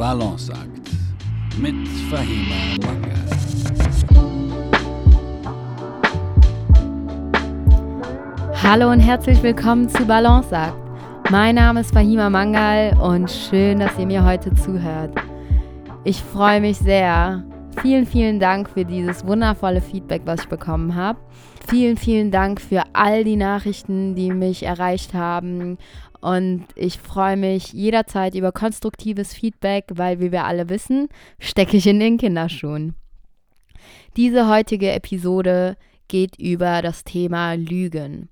Balanceakt mit Fahima Mangal. Hallo und herzlich willkommen zu Balanceakt. Mein Name ist Fahima Mangal und schön, dass ihr mir heute zuhört. Ich freue mich sehr. Vielen, vielen Dank für dieses wundervolle Feedback, was ich bekommen habe. Vielen, vielen Dank für all die Nachrichten, die mich erreicht haben und ich freue mich jederzeit über konstruktives Feedback, weil, wie wir alle wissen, stecke ich in den Kinderschuhen. Diese heutige Episode geht über das Thema Lügen.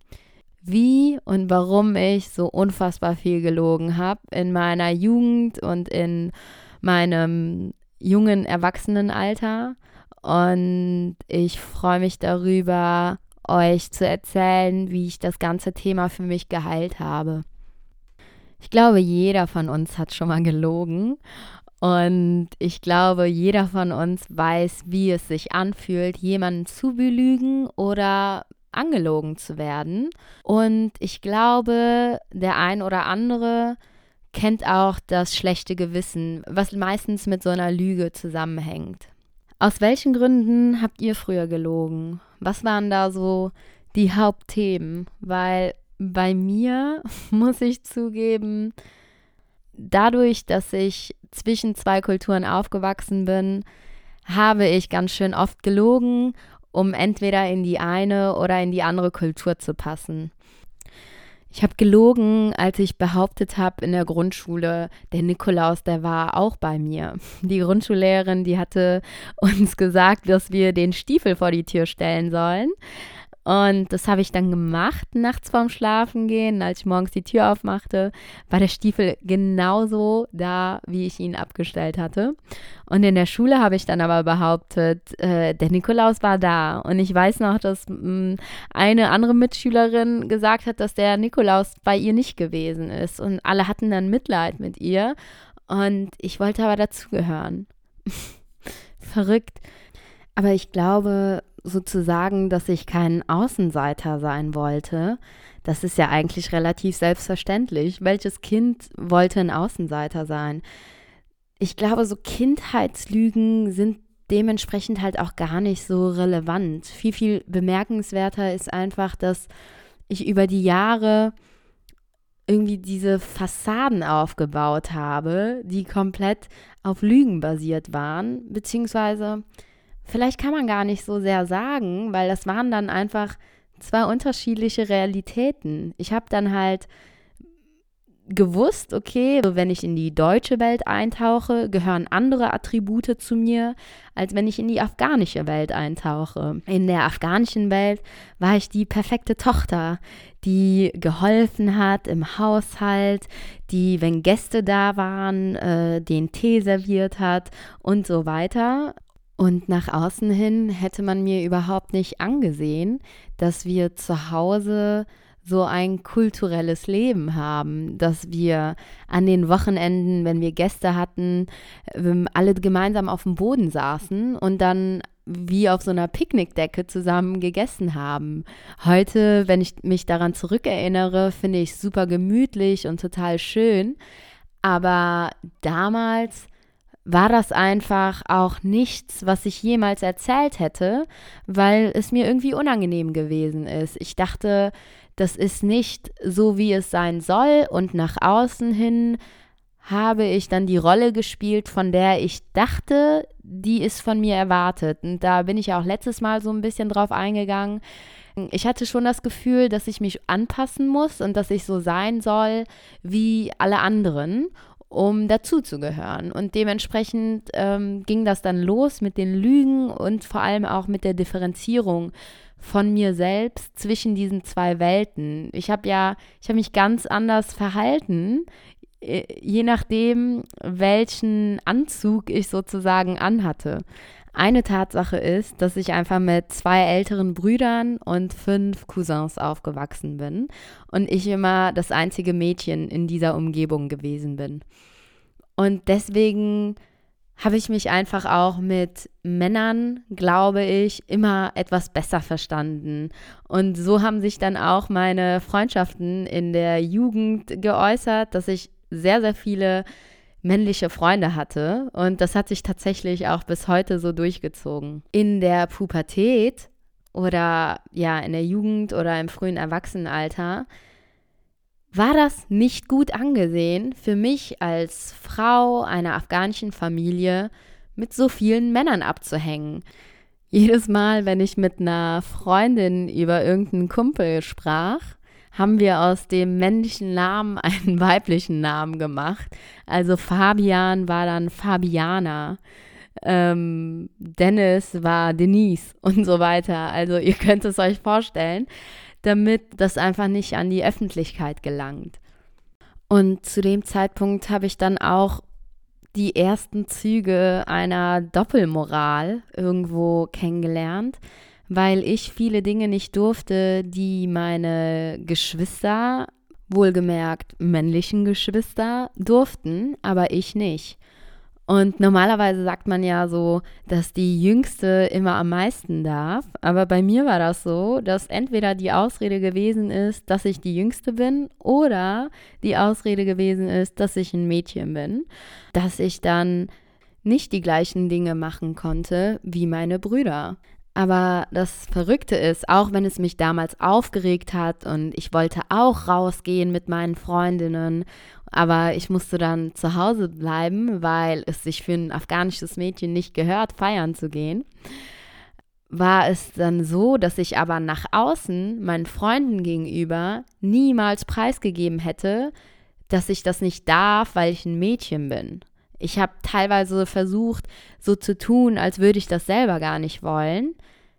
Wie und warum ich so unfassbar viel gelogen habe in meiner Jugend und in meinem jungen Erwachsenenalter. Und ich freue mich darüber, euch zu erzählen, wie ich das ganze Thema für mich geheilt habe. Ich glaube, jeder von uns hat schon mal gelogen. Und ich glaube, jeder von uns weiß, wie es sich anfühlt, jemanden zu belügen oder angelogen zu werden. Und ich glaube, der ein oder andere kennt auch das schlechte Gewissen, was meistens mit so einer Lüge zusammenhängt. Aus welchen Gründen habt ihr früher gelogen? Was waren da so die Hauptthemen? Weil bei mir muss ich zugeben, dadurch, dass ich zwischen zwei Kulturen aufgewachsen bin, habe ich ganz schön oft gelogen, um entweder in die eine oder in die andere Kultur zu passen. Ich habe gelogen, als ich behauptet habe in der Grundschule, der Nikolaus, der war auch bei mir. Die Grundschullehrerin, die hatte uns gesagt, dass wir den Stiefel vor die Tür stellen sollen. Und das habe ich dann gemacht, nachts vorm Schlafengehen. Als ich morgens die Tür aufmachte, war der Stiefel genauso da, wie ich ihn abgestellt hatte. Und in der Schule habe ich dann aber behauptet, äh, der Nikolaus war da. Und ich weiß noch, dass mh, mm, eine andere Mitschülerin gesagt hat, dass der Nikolaus bei ihr nicht gewesen ist. Und alle hatten dann Mitleid mit ihr. Und ich wollte aber dazugehören. Verrückt. Aber ich glaube, sozusagen, dass ich kein Außenseiter sein wollte, das ist ja eigentlich relativ selbstverständlich. Welches Kind wollte ein Außenseiter sein? Ich glaube, so Kindheitslügen sind dementsprechend halt auch gar nicht so relevant. Viel, viel bemerkenswerter ist einfach, dass ich über die Jahre irgendwie diese Fassaden aufgebaut habe, die komplett auf Lügen basiert waren, beziehungsweise vielleicht kann man gar nicht so sehr sagen, weil das waren dann einfach zwei unterschiedliche Realitäten. Ich habe dann halt gewusst, okay, wenn ich in die deutsche Welt eintauche, gehören andere Attribute zu mir, als wenn ich in die afghanische Welt eintauche. In der afghanischen Welt war ich die perfekte Tochter, die geholfen hat im Haushalt, die, wenn Gäste da waren, äh, den Tee serviert hat und so weiter. Und nach außen hin hätte man mir überhaupt nicht angesehen, dass wir zu Hause so ein kulturelles Leben haben, dass wir an den Wochenenden, wenn wir Gäste hatten, ähm, alle gemeinsam auf dem Boden saßen und dann wie auf so einer Picknickdecke zusammen gegessen haben. Heute, wenn ich mich daran zurückerinnere, finde ich es super gemütlich und total schön. Aber damals war das einfach auch nichts, was ich jemals erzählt hätte, weil es mir irgendwie unangenehm gewesen ist. Ich dachte, das ist nicht so, wie es sein soll und nach außen hin habe ich dann die Rolle gespielt, von der ich dachte, die ist von mir erwartet. Und da bin ich auch letztes Mal so ein bisschen drauf eingegangen. Ich hatte schon das Gefühl, dass ich mich anpassen muss und dass ich so sein soll wie alle anderen um dazuzugehören. Und dementsprechend ähm, ging das dann los mit den Lügen und vor allem auch mit der Differenzierung von mir selbst zwischen diesen zwei Welten. Ich habe ja, ich habe mich ganz anders verhalten, äh, je nachdem, welchen Anzug ich sozusagen anhatte. Eine Tatsache ist, dass ich einfach mit zwei älteren Brüdern und fünf Cousins aufgewachsen bin und ich immer das einzige Mädchen in dieser Umgebung gewesen bin. Und deswegen habe ich mich einfach auch mit Männern, glaube ich, immer etwas besser verstanden. Und so haben sich dann auch meine Freundschaften in der Jugend geäußert, dass ich sehr, sehr viele männliche Freunde hatte und das hat sich tatsächlich auch bis heute so durchgezogen. In der Pubertät oder ja, in der Jugend oder im frühen Erwachsenenalter war das nicht gut angesehen für mich als Frau einer afghanischen Familie mit so vielen Männern abzuhängen. Jedes Mal, wenn ich mit einer Freundin über irgendeinen Kumpel sprach, haben wir aus dem männlichen Namen einen weiblichen Namen gemacht. Also Fabian war dann Fabiana, ähm, Dennis war Denise und so weiter. Also ihr könnt es euch vorstellen, damit das einfach nicht an die Öffentlichkeit gelangt. Und zu dem Zeitpunkt habe ich dann auch die ersten Züge einer Doppelmoral irgendwo kennengelernt weil ich viele Dinge nicht durfte, die meine Geschwister, wohlgemerkt männlichen Geschwister, durften, aber ich nicht. Und normalerweise sagt man ja so, dass die Jüngste immer am meisten darf. Aber bei mir war das so, dass entweder die Ausrede gewesen ist, dass ich die Jüngste bin, oder die Ausrede gewesen ist, dass ich ein Mädchen bin. Dass ich dann nicht die gleichen Dinge machen konnte wie meine Brüder. Aber das Verrückte ist, auch wenn es mich damals aufgeregt hat und ich wollte auch rausgehen mit meinen Freundinnen, aber ich musste dann zu Hause bleiben, weil es sich für ein afghanisches Mädchen nicht gehört, feiern zu gehen, war es dann so, dass ich aber nach außen meinen Freunden gegenüber niemals preisgegeben hätte, dass ich das nicht darf, weil ich ein Mädchen bin. Ich habe teilweise versucht, so zu tun, als würde ich das selber gar nicht wollen,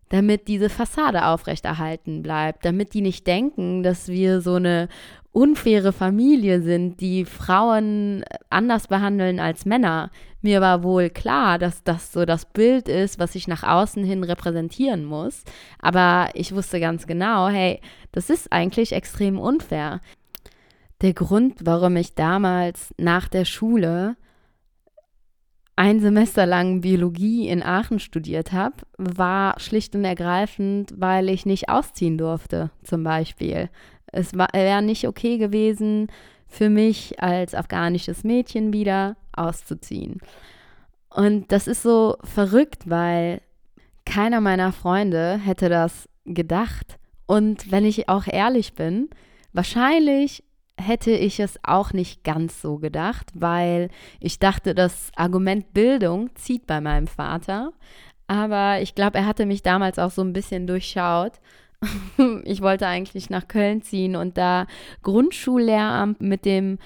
damit diese Fassade aufrechterhalten bleibt, damit die nicht denken, dass wir so eine unfaire Familie sind, die Frauen anders behandeln als Männer. Mir war wohl klar, dass das so das Bild ist, was ich nach außen hin repräsentieren muss. Aber ich wusste ganz genau, hey, das ist eigentlich extrem unfair. Der Grund, warum ich damals nach der Schule ein Semester lang Biologie in Aachen studiert habe, war schlicht und ergreifend, weil ich nicht ausziehen durfte, zum Beispiel. Es wäre nicht okay gewesen, für mich als afghanisches Mädchen wieder auszuziehen. Und das ist so verrückt, weil keiner meiner Freunde hätte das gedacht. Und wenn ich auch ehrlich bin, wahrscheinlich hätte ich es auch nicht ganz so gedacht, weil ich dachte, das Argument Bildung zieht bei meinem Vater. Aber ich glaube, er hatte mich damals auch so ein bisschen durchschaut. ich wollte eigentlich nach Köln ziehen und da Grundschullehramt mit dem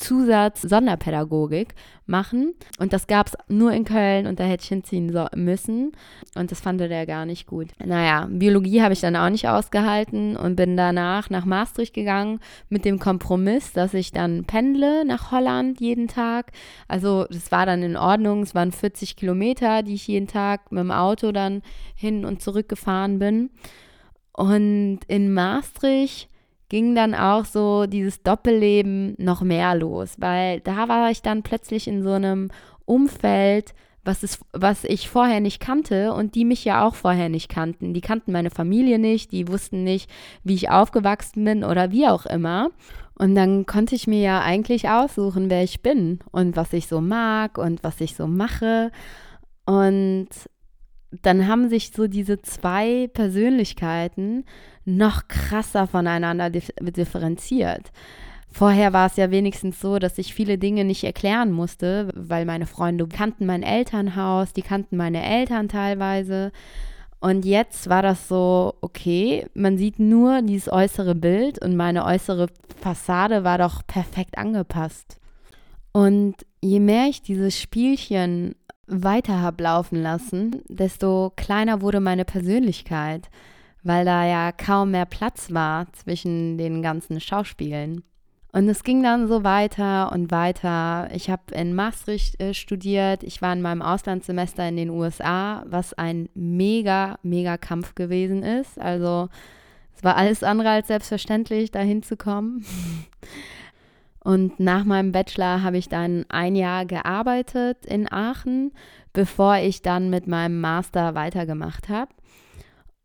Zusatz Sonderpädagogik machen. Und das gab es nur in Köln und da hätte ich hinziehen so müssen. Und das fand er gar nicht gut. Naja, Biologie habe ich dann auch nicht ausgehalten und bin danach nach Maastricht gegangen mit dem Kompromiss, dass ich dann pendle nach Holland jeden Tag. Also das war dann in Ordnung. Es waren 40 Kilometer, die ich jeden Tag mit dem Auto dann hin und zurück gefahren bin. Und in Maastricht ging dann auch so dieses Doppelleben noch mehr los, weil da war ich dann plötzlich in so einem Umfeld, was, ist, was ich vorher nicht kannte und die mich ja auch vorher nicht kannten. Die kannten meine Familie nicht, die wussten nicht, wie ich aufgewachsen bin oder wie auch immer. Und dann konnte ich mir ja eigentlich aussuchen, wer ich bin und was ich so mag und was ich so mache. Und dann haben sich so diese zwei Persönlichkeiten noch krasser voneinander differenziert. Vorher war es ja wenigstens so, dass ich viele Dinge nicht erklären musste, weil meine Freunde kannten mein Elternhaus, die kannten meine Eltern teilweise. Und jetzt war das so, okay, man sieht nur dieses äußere Bild und meine äußere Fassade war doch perfekt angepasst. Und je mehr ich dieses Spielchen weiter habe laufen lassen, desto kleiner wurde meine Persönlichkeit, weil da ja kaum mehr Platz war zwischen den ganzen Schauspielen. Und es ging dann so weiter und weiter. Ich habe in Maastricht äh, studiert. Ich war in meinem Auslandssemester in den USA, was ein mega, mega Kampf gewesen ist. Also es war alles andere als selbstverständlich, dahin zu kommen. Und nach meinem Bachelor habe ich dann ein Jahr gearbeitet in Aachen, bevor ich dann mit meinem Master weitergemacht habe.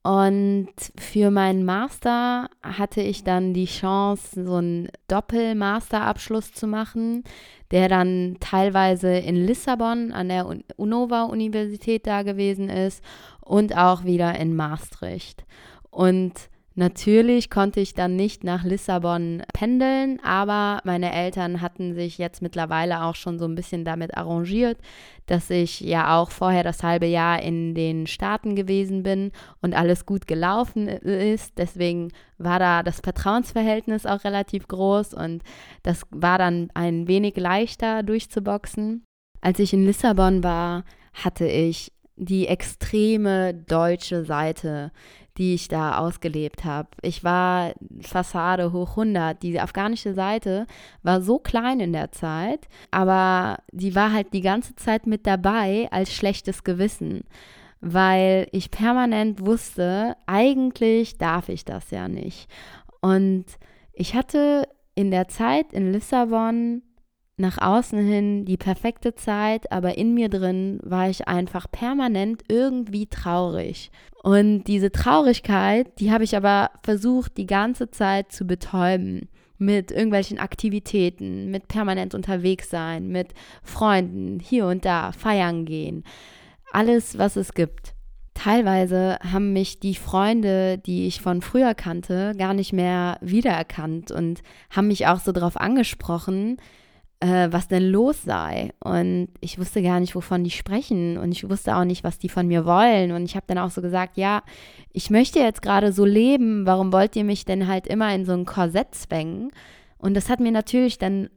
Und für meinen Master hatte ich dann die Chance, so einen Doppel-Masterabschluss zu machen, der dann teilweise in Lissabon an der Unova-Universität da gewesen ist und auch wieder in Maastricht. Und Natürlich konnte ich dann nicht nach Lissabon pendeln, aber meine Eltern hatten sich jetzt mittlerweile auch schon so ein bisschen damit arrangiert, dass ich ja auch vorher das halbe Jahr in den Staaten gewesen bin und alles gut gelaufen ist. Deswegen war da das Vertrauensverhältnis auch relativ groß und das war dann ein wenig leichter durchzuboxen. Als ich in Lissabon war, hatte ich die extreme deutsche Seite die ich da ausgelebt habe. Ich war Fassade hoch 100. Die afghanische Seite war so klein in der Zeit, aber die war halt die ganze Zeit mit dabei als schlechtes Gewissen, weil ich permanent wusste, eigentlich darf ich das ja nicht. Und ich hatte in der Zeit in Lissabon nach außen hin die perfekte Zeit, aber in mir drin war ich einfach permanent irgendwie traurig. Und diese Traurigkeit, die habe ich aber versucht, die ganze Zeit zu betäuben. Mit irgendwelchen Aktivitäten, mit permanent unterwegs sein, mit Freunden, hier und da, feiern gehen. Alles, was es gibt. Teilweise haben mich die Freunde, die ich von früher kannte, gar nicht mehr wiedererkannt und haben mich auch so darauf angesprochen, äh, was denn los sei. Und ich wusste gar nicht, wovon die sprechen. Und ich wusste auch nicht, was die von mir wollen. Und ich habe dann auch so gesagt, ja, ich möchte jetzt gerade so leben. Warum wollt ihr mich denn halt immer in so ein Korsett zwängen? Und das hat mir natürlich dann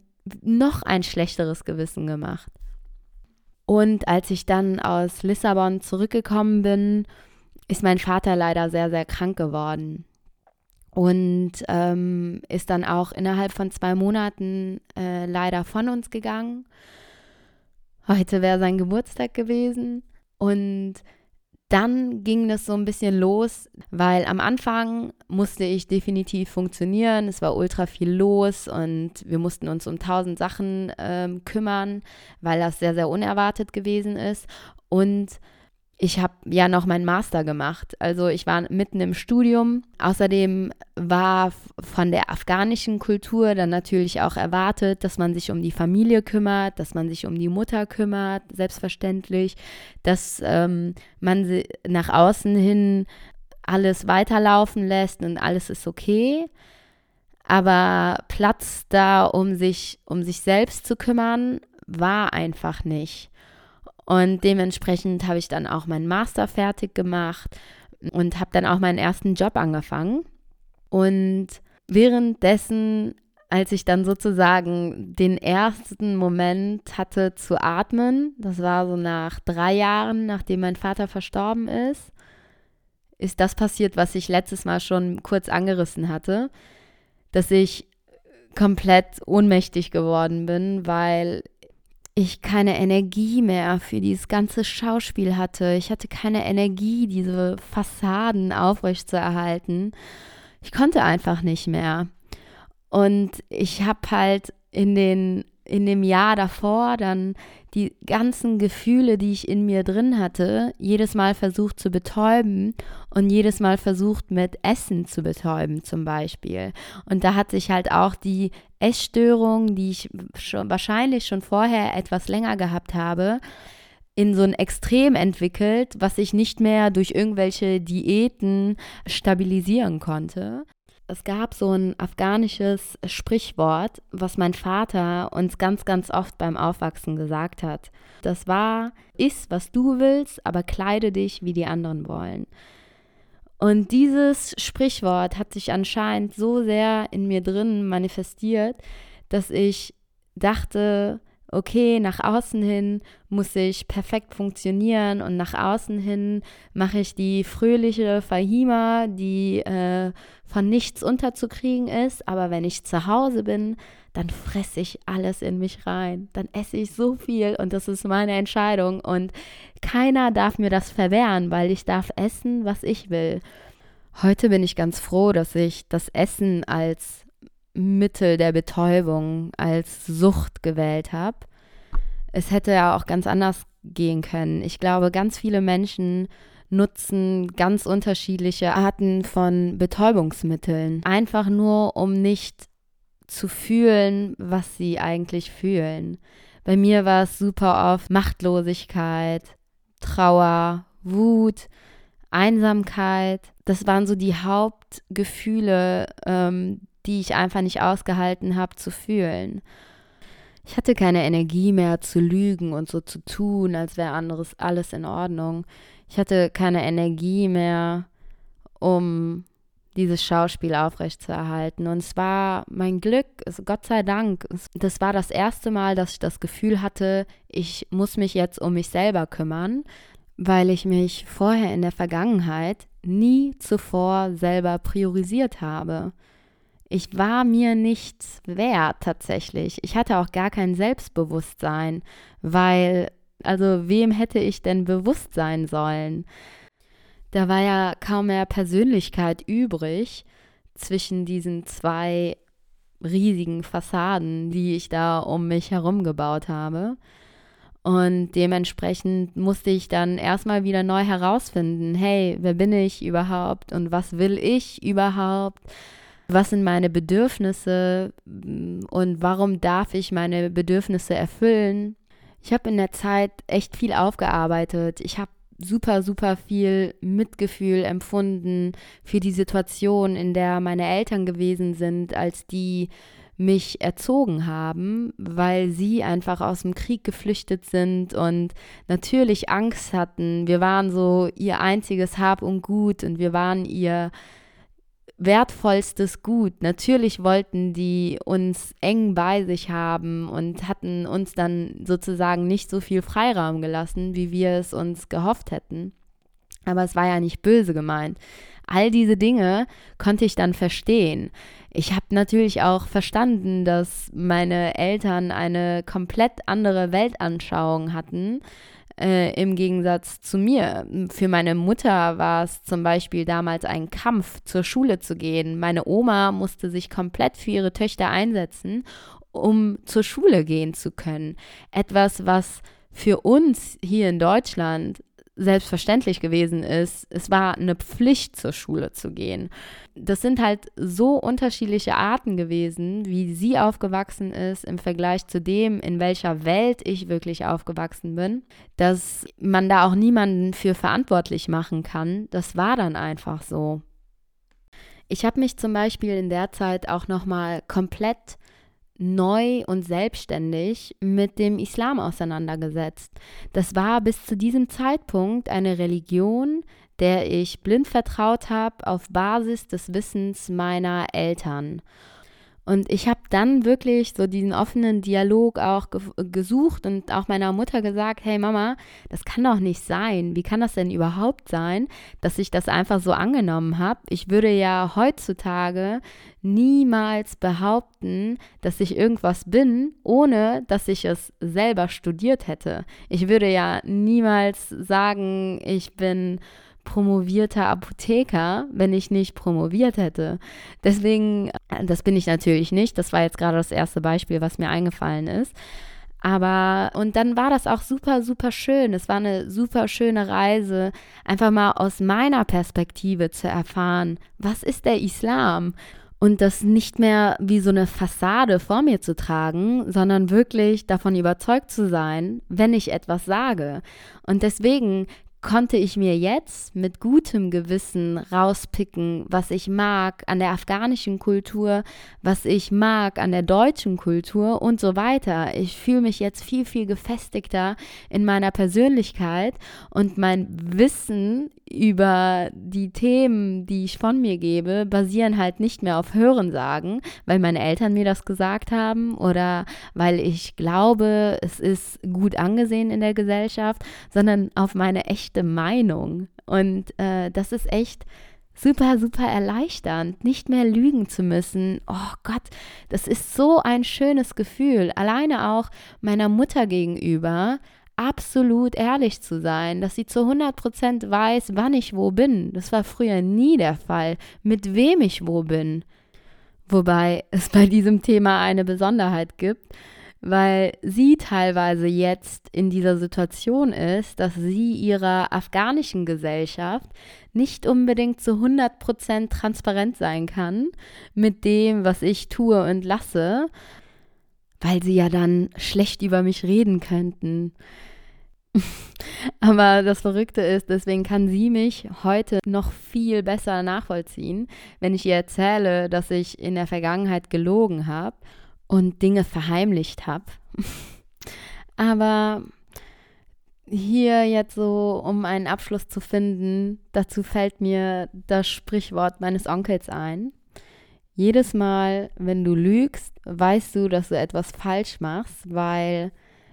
noch ein schlechteres Gewissen gemacht. Und als ich dann aus Lissabon zurückgekommen bin, ist mein Vater leider sehr, sehr krank geworden und ähm, ist dann auch innerhalb von zwei Monaten äh, leider von uns gegangen. Heute wäre sein Geburtstag gewesen und dann ging das so ein bisschen los, weil am Anfang musste ich definitiv funktionieren. Es war ultra viel los und wir mussten uns um tausend Sachen ähm, kümmern, weil das sehr, sehr unerwartet gewesen ist. Und ich habe ja noch meinen Master gemacht. Also ich war mitten im Studium. Außerdem war von der afghanischen Kultur dann natürlich auch erwartet, dass man sich um die Familie kümmert, dass man sich um die Mutter kümmert, selbstverständlich, dass ähm, man nach außen hin alles weiterlaufen lässt und alles ist okay. Aber Platz da, um sich um sich selbst zu kümmern, war einfach nicht. Und dementsprechend habe ich dann auch meinen Master fertig gemacht und habe dann auch meinen ersten Job angefangen. Und währenddessen, als ich dann sozusagen den ersten Moment hatte zu atmen, das war so nach drei Jahren, nachdem mein Vater verstorben ist, ist das passiert, was ich letztes Mal schon kurz angerissen hatte, dass ich komplett ohnmächtig geworden bin, weil ich keine Energie mehr für dieses ganze Schauspiel hatte. Ich hatte keine Energie, diese Fassaden aufrechtzuerhalten. Ich konnte einfach nicht mehr. Und ich habe halt in den in dem Jahr davor dann die ganzen Gefühle, die ich in mir drin hatte, jedes Mal versucht zu betäuben und jedes Mal versucht mit Essen zu betäuben zum Beispiel. Und da hat sich halt auch die Essstörung, die ich schon, wahrscheinlich schon vorher etwas länger gehabt habe, in so ein Extrem entwickelt, was ich nicht mehr durch irgendwelche Diäten stabilisieren konnte es gab so ein afghanisches Sprichwort, was mein Vater uns ganz, ganz oft beim Aufwachsen gesagt hat. Das war, iss, was du willst, aber kleide dich, wie die anderen wollen. Und dieses Sprichwort hat sich anscheinend so sehr in mir drin manifestiert, dass ich dachte, okay, nach außen hin muss ich perfekt funktionieren und nach außen hin mache ich die fröhliche Fahima, die äh, von nichts unterzukriegen ist, aber wenn ich zu Hause bin, dann fresse ich alles in mich rein. Dann esse ich so viel und das ist meine Entscheidung und keiner darf mir das verwehren, weil ich darf essen, was ich will. Heute bin ich ganz froh, dass ich das Essen als Mittel der Betäubung als Sucht gewählt habe. Es hätte ja auch ganz anders gehen können. Ich glaube, ganz viele Menschen nutzen ganz unterschiedliche Arten von Betäubungsmitteln. Einfach nur, um nicht zu fühlen, was sie eigentlich fühlen. Bei mir war es super oft Machtlosigkeit, Trauer, Wut, Einsamkeit. Das waren so die Hauptgefühle, ähm, die ich einfach nicht ausgehalten habe zu fühlen. Ich hatte keine Energie mehr zu lügen und so zu tun, als wäre anderes alles in Ordnung. Ich hatte keine Energie mehr, um dieses Schauspiel aufrechtzuerhalten. Und es war mein Glück, es, Gott sei Dank, das war das erste Mal, dass ich das Gefühl hatte, ich muss mich jetzt um mich selber kümmern, weil ich mich vorher in der Vergangenheit nie zuvor selber priorisiert habe. Ich war mir nichts wert tatsächlich. Ich hatte auch gar kein Selbstbewusstsein, weil, also wem hätte ich denn bewusst sein sollen? Da war ja kaum mehr Persönlichkeit übrig zwischen diesen zwei riesigen Fassaden, die ich da um mich herum gebaut habe. Und dementsprechend musste ich dann erstmal wieder neu herausfinden, hey, wer bin ich überhaupt und was will ich überhaupt? Was sind meine Bedürfnisse mm, und warum darf ich meine Bedürfnisse erfüllen. Ich habe in der Zeit echt viel aufgearbeitet. Ich habe super, super viel Mitgefühl empfunden für die Situation, in der meine Eltern gewesen sind, als die mich erzogen haben, weil sie einfach aus dem Krieg geflüchtet sind und natürlich Angst hatten. Wir waren so ihr einziges Hab und Gut und wir waren ihr wertvollstes Gut. Natürlich wollten die uns eng bei sich haben und hatten uns dann sozusagen nicht so viel Freiraum gelassen, wie wir es uns gehofft hätten. Aber es war ja nicht böse gemeint. All diese Dinge konnte ich dann verstehen. Ich habe natürlich auch verstanden, dass meine Eltern eine komplett andere Weltanschauung hatten äh, im Gegensatz zu mir. Für meine Mutter war es zum Beispiel damals ein Kampf, zur Schule zu gehen. Meine Oma musste sich komplett für ihre Töchter einsetzen, um zur Schule gehen zu können. Etwas, was für uns hier in Deutschland selbstverständlich gewesen ist, es war eine Pflicht zur Schule zu gehen. Das sind halt so unterschiedliche Arten gewesen, wie sie aufgewachsen ist im Vergleich zu dem, in welcher Welt ich wirklich aufgewachsen bin, dass man da auch niemanden für verantwortlich machen kann. Das war dann einfach so. Ich habe mich zum Beispiel in der Zeit auch nochmal komplett neu und selbstständig mit dem Islam auseinandergesetzt. Das war bis zu diesem Zeitpunkt eine Religion, der ich blind vertraut habe auf Basis des Wissens meiner Eltern. Und ich habe dann wirklich so diesen offenen Dialog auch ge gesucht und auch meiner Mutter gesagt, hey Mama, das kann doch nicht sein. Wie kann das denn überhaupt sein, dass ich das einfach so angenommen habe? Ich würde ja heutzutage niemals behaupten, dass ich irgendwas bin, ohne dass ich es selber studiert hätte. Ich würde ja niemals sagen, ich bin promovierter Apotheker, wenn ich nicht promoviert hätte. Deswegen, äh, das bin ich natürlich nicht. Das war jetzt gerade das erste Beispiel, was mir eingefallen ist. Aber, und dann war das auch super, super schön. Es war eine super schöne Reise, einfach mal aus meiner Perspektive zu erfahren, was ist der Islam? Und das nicht mehr wie so eine Fassade vor mir zu tragen, sondern wirklich davon überzeugt zu sein, wenn ich etwas sage. Und deswegen konnte ich mir jetzt mit gutem Gewissen rauspicken, was ich mag an der afghanischen Kultur, was ich mag an der deutschen Kultur und so weiter. Ich fühle mich jetzt viel, viel gefestigter in meiner Persönlichkeit und mein Wissen über die Themen, die ich von mir gebe, basieren halt nicht mehr auf Hörensagen, weil meine Eltern mir das gesagt haben oder weil ich glaube, es ist gut angesehen in der Gesellschaft, sondern auf meine echte Meinung. Und äh, das ist echt super, super erleichternd, nicht mehr lügen zu müssen. Oh Gott, das ist so ein schönes Gefühl. Alleine auch meiner Mutter gegenüber absolut ehrlich zu sein, dass sie zu 100% weiß, wann ich wo bin. Das war früher nie der Fall, mit wem ich wo bin. Wobei es bei diesem Thema eine Besonderheit gibt. weil sie teilweise jetzt in dieser Situation ist, dass sie ihrer afghanischen Gesellschaft nicht unbedingt zu 100% transparent sein kann mit dem, was ich tue und lasse, weil sie ja dann schlecht über mich reden könnten. Aber das Verrückte ist, deswegen kann sie mich heute noch viel besser nachvollziehen, wenn ich ihr erzähle, dass ich in der Vergangenheit gelogen habe und Dinge verheimlicht habe. Aber hier jetzt so, um einen Abschluss zu finden, dazu fällt mir das Sprichwort meines Onkels ein. Jedes Mal, wenn du lügst, weißt du, dass du etwas falsch machst, weil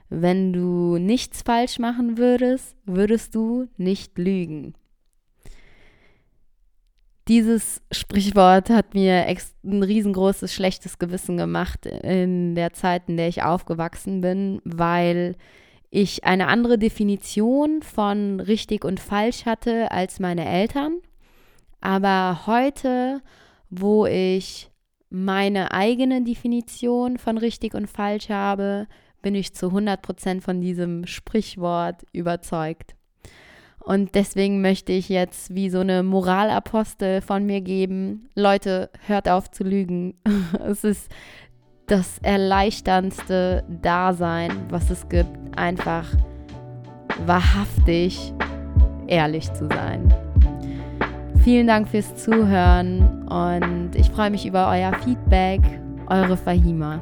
wenn du nichts falsch machen würdest, würdest du nicht lügen. Dieses Sprichwort hat mir ein riesengroßes schlechtes Gewissen gemacht in der Zeit, in der ich aufgewachsen bin, weil ich eine andere Definition von richtig und falsch hatte als meine Eltern. Aber heute, wo ich meine eigene Definition von richtig und falsch habe, bin ich zu 100% von diesem Sprichwort überzeugt. Und deswegen möchte ich jetzt wie so eine Moralapostel von mir geben. Leute, hört auf zu lügen. es ist das erleichterndste Dasein, was es gibt, einfach wahrhaftig ehrlich zu sein. Vielen Dank fürs Zuhören und ich freue mich über euer Feedback. Eure Fahima.